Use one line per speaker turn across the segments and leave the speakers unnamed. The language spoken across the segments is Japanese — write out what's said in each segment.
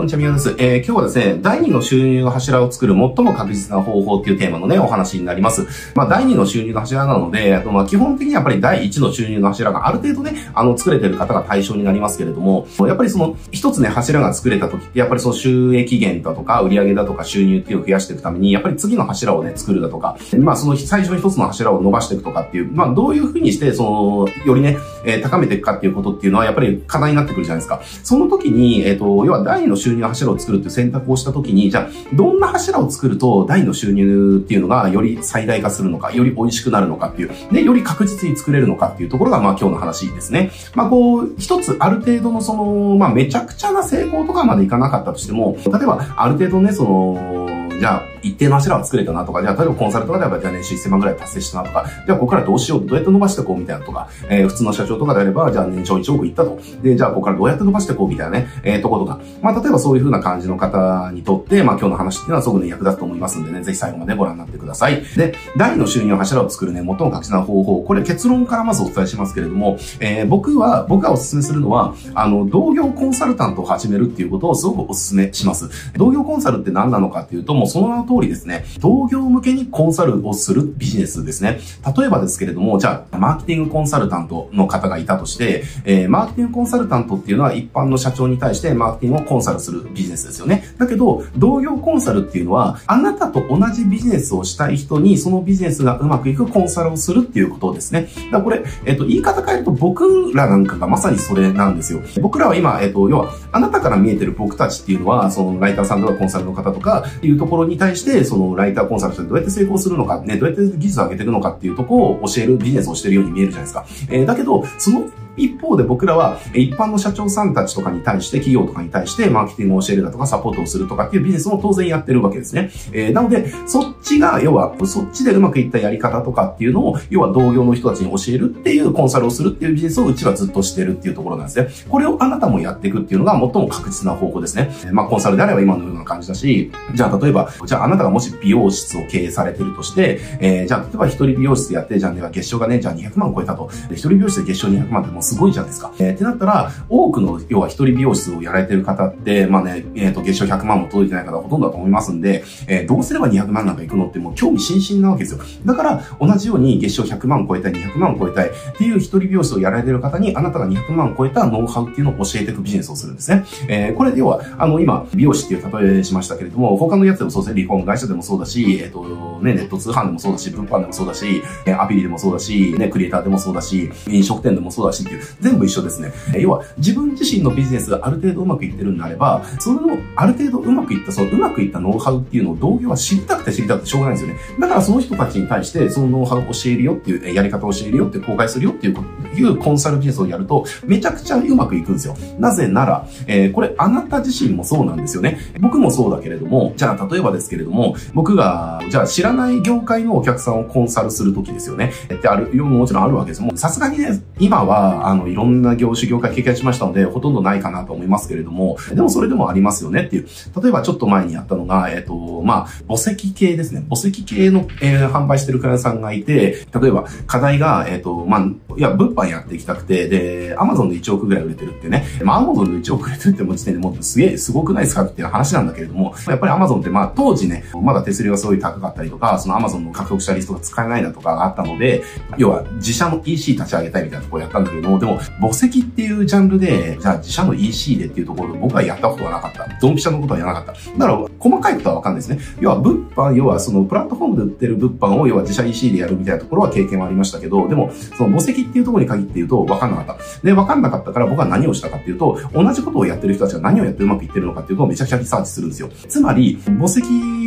こんにちは、みよです。えー、今日はですね、第2の収入の柱を作る最も確実な方法っていうテーマのね、お話になります。まあ、第2の収入の柱なので、あとまあ、基本的にやっぱり第1の収入の柱がある程度ね、あの、作れてる方が対象になりますけれども、やっぱりその、一つね、柱が作れた時って、やっぱりその収益源だとか、売上だとか収入っていうのを増やしていくために、やっぱり次の柱をね、作るだとか、まあ、その最初の一つの柱を伸ばしていくとかっていう、まあ、どういうふうにして、その、よりね、えー、高めていくかっていうことっていうのは、やっぱり課題になってくるじゃないですか。その時に、えっ、ー、と、要は第2の収収入柱を作るっていう選択をしたときに、じゃあ、どんな柱を作ると、大の収入っていうのがより最大化するのか、より美味しくなるのかっていう、で、より確実に作れるのかっていうところが、まあ今日の話ですね。まあこう、一つある程度のその、まあめちゃくちゃな成功とかまでいかなかったとしても、例えば、ある程度ね、その、じゃあ、一定の柱は作れたなとか、じゃあ、例えばコンサルとかであれば、じゃあ年収1000万ぐらい達成したなとか、じゃあ、ここからどうしようどうやって伸ばしていこうみたいなとか、えー、普通の社長とかであれば、じゃあ年商1億いったと。で、じゃあ、ここからどうやって伸ばしていこうみたいなね、えー、とことか。まあ、例えばそういう風な感じの方にとって、まあ、今日の話っていうのはすごくね、役立つと思いますんでね、ぜひ最後までご覧になってください。で、第2の収入柱を作るね、最も確実な方法、これ結論からまずお伝えしますけれども、えー、僕は、僕がお勧めするのは、あの、同業コンサルタントを始めるっていうことをすごくお勧めします。同業コンサルって何なのかっていうと、もうその名の通りですね、同業向けにコンサルをするビジネスですね。例えばですけれども、じゃあ、マーケティングコンサルタントの方がいたとして、えー、マーケティングコンサルタントっていうのは一般の社長に対してマーケティングをコンサルするビジネスですよね。だけど、同業コンサルっていうのは、あなたと同じビジネスをしたい人に、そのビジネスがうまくいくコンサルをするっていうことですね。だからこれ、えっ、と、言い方変えると僕らなんかがまさにそれなんですよ。僕らは今、えっ、と、要は、あなたから見えてる僕たちっていうのは、そのライターさんとかコンサルの方とかっていうところに対して、そのライターコンサルとしてどうやって成功するのか、ね、どうやって技術を上げていくのかっていうところを教えるビジネスをしてるように見えるじゃないですか。えー、だけど、その一方で僕らは一般の社長さんたちとかに対して、企業とかに対してマーケティングを教えるだとかサポートをするとかっていうビジネスも当然やってるわけですね。えー、なので、そっちが、要は、そっちでうまくいったやり方とかっていうのを、要は同業の人たちに教えるっていうコンサルをするっていうビジネスをうちはずっとしてるっていうところなんですね。これをあなたもやっていくっていうのが最も確実な方法ですね。まあ、コンサルであれば今のような感じだし、じゃあ例えば、じゃああなたがもし美容室を経営されてるとして、えー、じゃあ例えば一人美容室やって、じゃあね、月賞がね、じゃあ200万超えたと。一人美容室で月賞200万ってもすごいじゃないですか。えー、ってなったら、多くの、要は一人美容室をやられてる方って、まあね、えっ、ー、と、月賞100万も届いてない方ほとんどだと思いますんで、えー、どうすれば200万なんか行くのってもう興味津々なわけですよ。だから、同じように月賞100万超えたい、200万超えたいっていう一人美容室をやられてる方に、あなたが200万超えたノウハウっていうのを教えていくビジネスをするんですね。えー、これ要は、あの、今、美容師っていう例えしましたけれども、他のやつでもそうですね、リフォーム会社でもそうだし、えっ、ー、と、ね、ネット通販でもそうだし、物販でもそうだし、えアピリでもそうだし、ね、クリエイターでもそうだし、飲食店でもそうだしていう、全部一緒ですね。え要は、自分自身のビジネスがある程度うまくいってるんであれば、その、ある程度うまくいった、そのうまくいったノウハウっていうのを同業は知りたくて知りたくてしょうがないんですよね。だからその人たちに対して、そのノウハウを教えるよっていう、やり方を教えるよって公開するよっていう、いうコンサルビジネスをやると、めちゃくちゃうまくいくんですよ。なぜなら、えー、これあなた自身もそうなんですよね。僕もそうだけれども、じゃあ例えばですけれども、僕が、じゃあ知らない業界のお客さんをコンサルするときですよね。ってある、もちろんあるわけです。もさすがにね、今は、あの、いろんな業種業界経験しましたので、ほとんどないかなと思いますけれども、でもそれでもありますよねっていう。例えばちょっと前にやったのが、えっ、ー、と、まあ、墓石系ですね。墓石系の、えー、販売してるクライアントさんがいて、例えば課題が、えっ、ー、と、まあ、いや、物販やっていきたくて、で、アマゾンで1億ぐらい売れてるってね。まあ、アマゾンで1億売れてるっても時点でもうすげえ、すごくないですかっていう話なんだけれども、やっぱりアマゾンってまあ、当時ね、まだ手数料がすごい高かったりとか、そのアマゾンの獲得したリストが使えないだとかがあったので、要は自社の EC 立ち上げたいみたいなところやったんだけども、でも、墓石っていうジャンルで、じゃあ自社の EC でっていうところで僕はやったことがなかった。ドンピシャのことはやらなかった。だから、細かいことはわかんないですね。要は、物販、要はそのプラットフォームで売ってる物販を、要は自社 EC でやるみたいなところは経験はありましたけど、でも、その墓石っていうところに限って言うとわかんなかった。で、わかんなかったから僕は何をしたかっていうと、同じことをやってる人たちが何をやってうまくいってるのかっていうのをめちゃくちゃリサーチするんですよ。つまり、墓石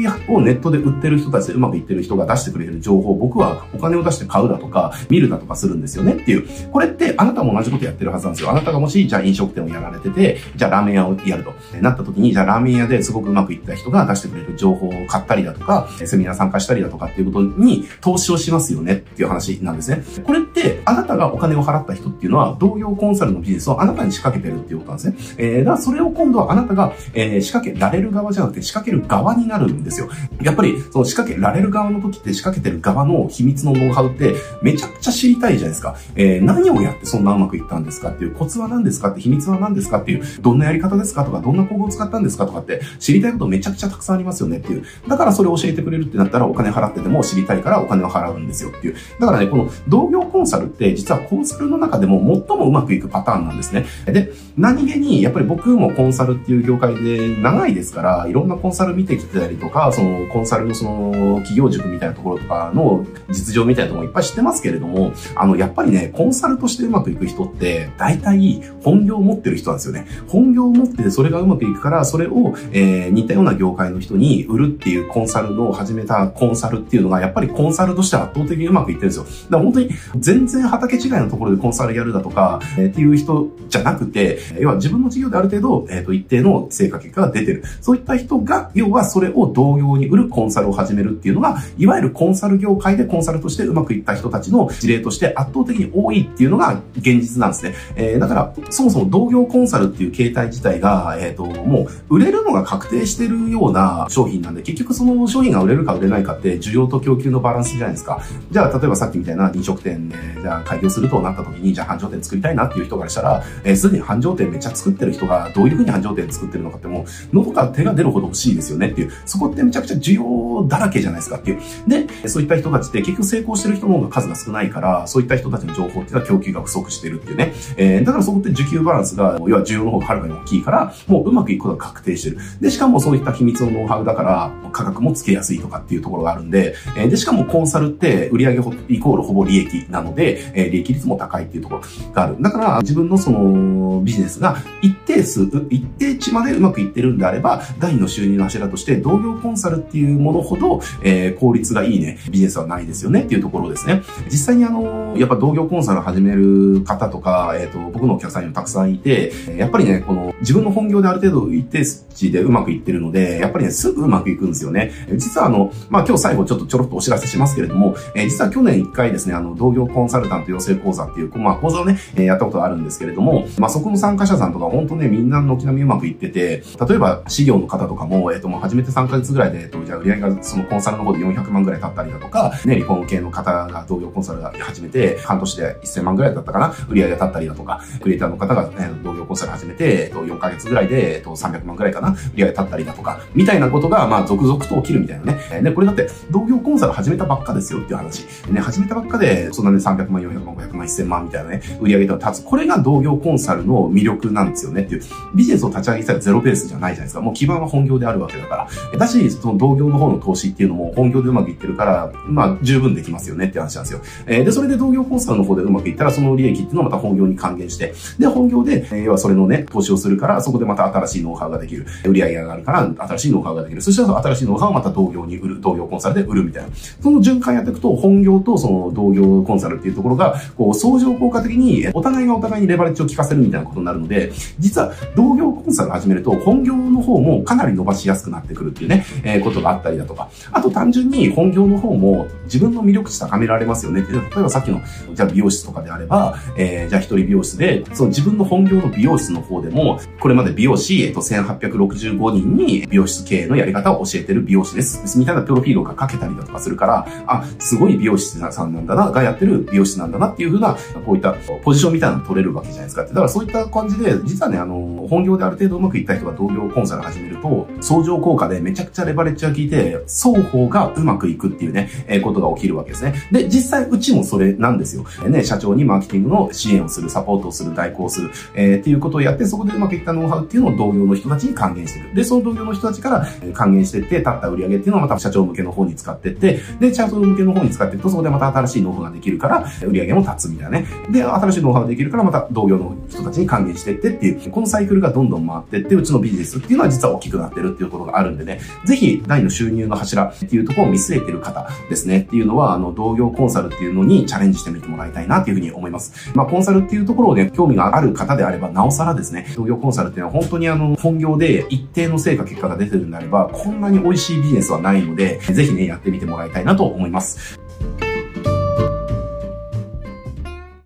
をネットで売ってる人たちでうまくいってる人が出してくれる情報僕はお金を出して買うだとか、見るだとかするんですよねっていう。これってあなたも同じことやってるはずなんですよ。あなたがもし、じゃあ飲食店をやられてて、じゃあラーメン屋をやるとなった時に、じゃあラーメン屋ですごくうまくいった人が出してくれる情報を買ったりだとか、セミナー参加したりだとかっていうことに投資をしますよねっていう話なんですね。これって、あなたがお金を払った人っていうのは、同業コンサルのビジネスをあなたに仕掛けてるっていうことなんですね。えー、だからそれを今度はあなたが、え、仕掛けられる側じゃなくて仕掛ける側になるんですですよ。やっぱり、その仕掛けられる側の時って仕掛けてる側の秘密のノウハウってめちゃくちゃ知りたいじゃないですか。えー、何をやってそんなうまくいったんですかっていうコツは何ですかって秘密は何ですかっていう、どんなやり方ですかとか、どんな工具を使ったんですかとかって知りたいことめちゃくちゃたくさんありますよねっていう。だからそれを教えてくれるってなったらお金払ってても知りたいからお金を払うんですよっていう。だからね、この同業コンサルって実はコンサルの中でも最もうまくいくパターンなんですね。で、何気にやっぱり僕もコンサルっていう業界で長いですから、いろんなコンサル見てきてたりとか、そのコンサルのその企業塾みたいなところとかの実情みたいなところいっぱい知ってますけれども、あの、やっぱりね、コンサルとしてうまくいく人って、大体本業を持ってる人なんですよね。本業を持っててそれがうまくいくから、それを、えー、似たような業界の人に売るっていうコンサルの始めたコンサルっていうのが、やっぱりコンサルとして圧倒的にうまくいってるんですよ。だから本当に全然畑違いのところでコンサルやるだとか、えー、っていう人じゃなくて、要は自分の事業である程度、えっ、ー、と、一定の成果結果が出てる。そういった人が、要はそれを同様に売るコンサルを始めるっていうのが、いわゆるコンサル業界でコンサルとしてうまくいった人たちの事例として圧倒的に多いっていうのが現実なんですね。えー、だから、そもそも同業コンサルっていう形態自体が、えっ、ー、と、もう売れるのが確定してるような商品なんで、結局その商品が売れるか売れないかって需要と供給のバランスじゃないですか。じゃあ、例えばさっきみたいな飲食店で、じゃあ開業するとなった時に、じゃあ繁盛店作りたいなっていう人からしたら、えー、すでに繁盛店めっちゃ作ってる人がどういうふうに繁盛店作ってるのかってもう、喉から手が出るほど欲しいですよねっていう、そこってめちゃくちゃ需要だらけじゃないですかっていう。で、そういった人たちって結局成功してる人の方が数が少ないから、そういった人たちの情報っていうのは供給が不足してるっていうね。えー、だからそこって需給バランスが、要は需要の方がはるかに大きいから、もううまくいくことが確定してる。で、しかもそういった秘密のノウハウだから、価格もつけやすいとかっていうところがあるんで、えー、で、しかもコンサルって売上イコールほぼ利益なので、えー、利益率も高いっていうところがある。だから、自分のそのビジネスが一定数、一定値までうまくいってるんであれば、第二の収入の柱として同業コンサルっていうものほど、えー、効率がいいね、ビジネスはないですよねっていうところですね。実際にあの、やっぱ同業コンサル始める方とか、えっ、ー、と、僕のお客さんにもたくさんいて、やっぱりね、この自分の本業である程度一定値でうまくいってるので、やっぱりね、すぐうまくいくんですよね。実はあの、まあ、今日最後ちょっとちょろっとお知らせしますけれども、えー、実は去年一回ですね、あの、同業コンサルタント養成講座っていう、まあ、講座をね、えー、やったことがあるんですけれども、まあ、そこの参加者さんとか本当ね、みんな軒並みうまくいってて、例えば、事業の方とかも、えっ、ー、と、もう始めて3ヶ月ぐらいで、えっ、と、じゃあ売り上げがそのコンサルの方で400万ぐらい経ったりだとか、ね、リフォーム系の方が同業コンサル始めて、半年で1000万ぐらいだったかな、売り上げが経ったりだとか、クリエイターの方が、ね、同業コンサル始めて、えっと、4ヶ月ぐらいで、えっと、300万ぐらいかな、売り上げ経ったりだとか、みたいなことが、まあ、続々と起きるみたいなね。ね、これだって、同業コンサル始めたばっかですよっていう話。ね、始めたばっかで、そんなね、300万、400万、500万、1000万みたいなね、売り上げと立つ。これが同業コンサルの魅力なんですよねっていう。ビジネスを立ち上げたらゼロベースじゃないじゃないですか。もう基盤は本業であるわけだから。だし、その同業の方の投資っていうのも本業でうまくいってるから、まあ、十分できますよねって話なんですよ。えー、で、それで同業コンサルの方でうまくいったら、その利益っていうのをまた本業に還元して、で、本業で、え、要はそれのね、投資をするから、そこでまた新しいノウハウができる。売り上げが上がるから、新しいノウハウができる。そしたら新しいノウハウをまた同業に売る。同業コンサルで売るみたいな。その循環やっていくと、本業とその同業コンサルっていうところが、こう、相乗効果的に、お互いがお互いにレバレッジを効かせるみたいなことになるので、実は同業コンサル始めると、本業の方もかなり伸ばしやすくなってくるっていうね、えー、ことがあったりだとか。あと単純に本業の方も自分の魅力値高められますよね。例えばさっきの、じゃあ美容室とかであれば、えー、じゃあ一人美容室で、その自分の本業の美容室の方でも、これまで美容師、えっと、1865人に美容室経営のやり方を教えてる美容師です。みたいなプロフィールが書けたりだとかするから、あ、すごい美容師さんなんだな、がやってる美容師なんだなっていうふうな、こういったポジションみたいなの取れるわけじゃないですか。だからそういった感じで、実はね、あの、本業である程度うまくいった人が同業コンサル始めると、相乗効果でめちゃくちゃレバレッジが効いて、双方がうまくいくっていうね、えー、ことが起きるわけですね。で、実際うちもそれなんですよ。えー、ね、社長にマーケティングの支援をする、サポートをする、代行する、えー、っていうことをやって、そこでうまくいったノウハウっていうのを同業の人たちに還元していく。で、その同業の人たちから還元していって、立った売り上げっていうのをまた社長向けの方に使っていって、で、社長向けの方に使っていくと、そこでまた新しいノウハウができるから、売り上げも立つみたいなね。で、新しいノウハウができるから、また同業の人たちに還元していってっていう、このサイクルがどんどん回っていって、うちのビジネスっていうのは実は大きくなってるっていうところがあるんでね、ぜぜひ、第の収入の柱っていうところを見据えてる方ですね、っていうのは、あの、同業コンサルっていうのにチャレンジしてみてもらいたいなっていうふうに思います。まあ、コンサルっていうところをね、興味がある方であれば、なおさらですね、同業コンサルっていうのは本当にあの、本業で一定の成果結果が出てるんであれば、こんなに美味しいビジネスはないので、ぜひね、やってみてもらいたいなと思います。